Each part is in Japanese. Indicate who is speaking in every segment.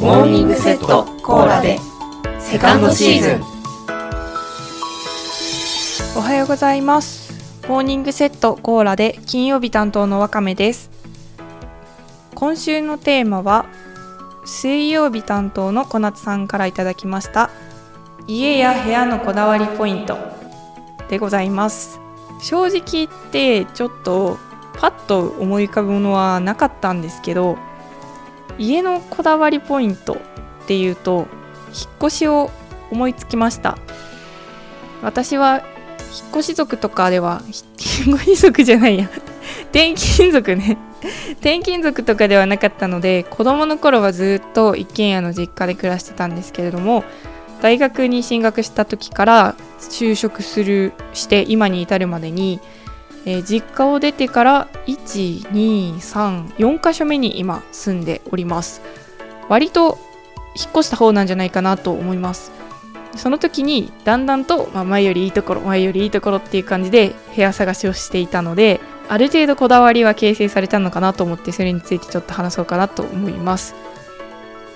Speaker 1: モーニングセットコーラでセカンドシーズン。
Speaker 2: おはようございます。モーニングセットコーラで金曜日担当のわかめです。今週のテーマは水曜日担当の小夏さんからいただきました家や部屋のこだわりポイントでございます。正直言ってちょっとパッと思い浮かぶものはなかったんですけど家のこだわりポイントっていうと引っ越しを思いつきました。私は引っ越し族とかでは引っ越し族じゃないや。転勤族ね。転勤族とかではなかったので子供の頃はずっと一軒家の実家で暮らしてたんですけれども大学に進学した時から就職するして今に至るまでに、えー、実家を出てから1234箇所目に今住んでおります。割と引っ越した方なんじゃないかなと思います。その時にだんだんと、まあ、前よりいいところ前よりいいところっていう感じで部屋探しをしていたのである程度こだわりは形成されたのかなと思ってそれについてちょっと話そうかなと思います。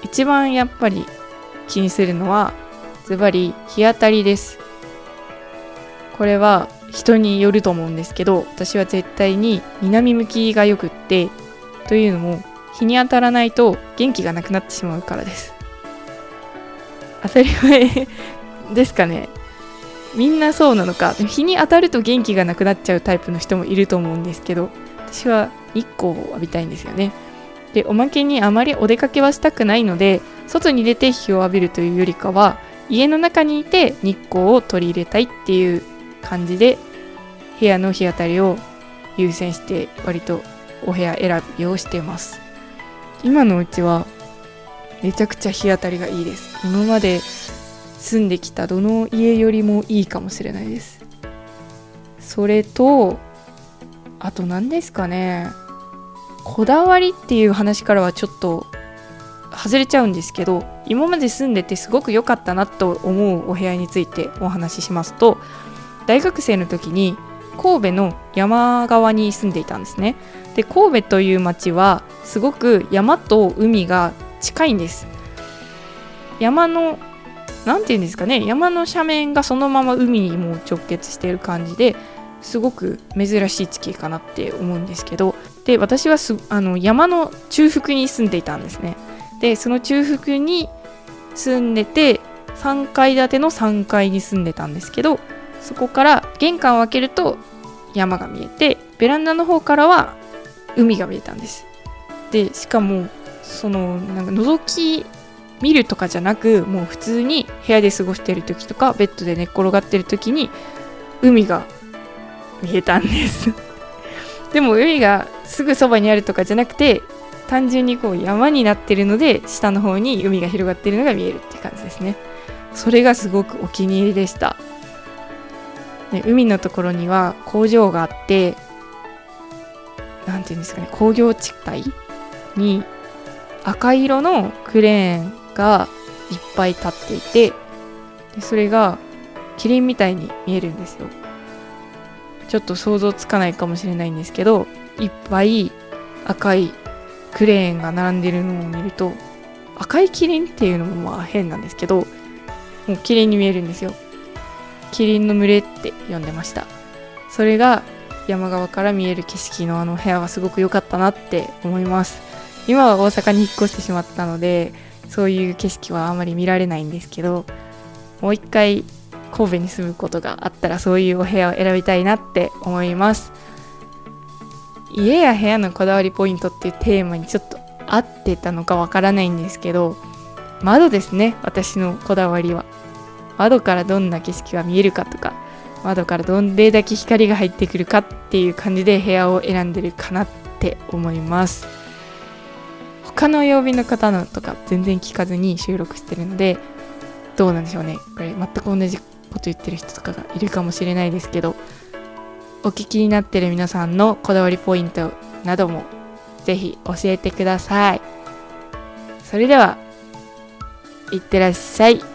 Speaker 2: 一番やっぱり気にするのはズバリ日当たりです。これは人によると思うんですけど私は絶対に南向きがよくってというのも日に当たらないと元気がなくなってしまうからです。当たり前ですかね。みんなそうなのか。日に当たると元気がなくなっちゃうタイプの人もいると思うんですけど私は日光を浴びたいんですよね。でおまけにあまりお出かけはしたくないので外に出て日を浴びるというよりかは家の中にいて日光を取り入れたいっていう感じで部屋の日当たりを優先して割とお部屋選びをしてます。今のうちはめちゃくちゃ日当たりがいいです。今まで住んできたどの家よりもいいかもしれないです。それとあと何ですかね。こだわりっていう話からはちょっと外れちゃうんですけど今まで住んでてすごく良かったなと思うお部屋についてお話ししますと大学生の時に神戸の山側に住んでいたんですね。で神戸という町はすごく山と海が近いんです。山の何て言うんですかね。山の斜面がそのまま海にも直結している感じですごく珍しい地形かなって思うんですけど。で私はすあの山の中腹に住んでいたんですね。でその中腹に住んでて3階建ての3階に住んでたんですけどそこから玄関を開けると山が見えてベランダの方からは海が見えたんです。でしかもそのなんか覗き見るとかじゃなくもう普通に部屋で過ごしてる時とかベッドで寝っ転がってる時に海が見えたんです。でも海がすぐそばにあるとかじゃなくて単純にこう山になってるので下の方に海が広がってるのが見えるって感じですね。それがすごくお気に入りでした。ね、海のところには工場があって何て言うんですかね工業地帯に赤色のクレーンがいっぱい立っていてでそれがキリンみたいに見えるんですよ。ちょっと想像つかないかもしれないんですけどいっぱい赤いクレーンが並んでるのを見ると赤いキリンっていうのもまあ変なんですけどもう綺麗に見えるんですよ。キリンの群れって呼んでました。それが山側から見える景色のあの部屋はすごく良かったなって思います。今は大阪に引っ越してしまったのでそういう景色はあまり見られないんですけどもう一回神戸に住むことがあったらそういうお部屋を選びたいなって思います。家や部屋のこだわりポイントっていうテーマにちょっと合ってたのかわからないんですけど窓ですね私のこだわりは。窓からどんな景色が見えるかとか窓からどんれだけ光が入ってくるかっていう感じで部屋を選んでるかなって思います。他の曜日の方のとか全然聞かずに収録してるのでどうなんでしょうね。これ全く同じこと言ってる人とかがいるかもしれないですけどお聞きになってる皆さんのこだわりポイントなどもぜひ教えてください。それではいってらっしゃい。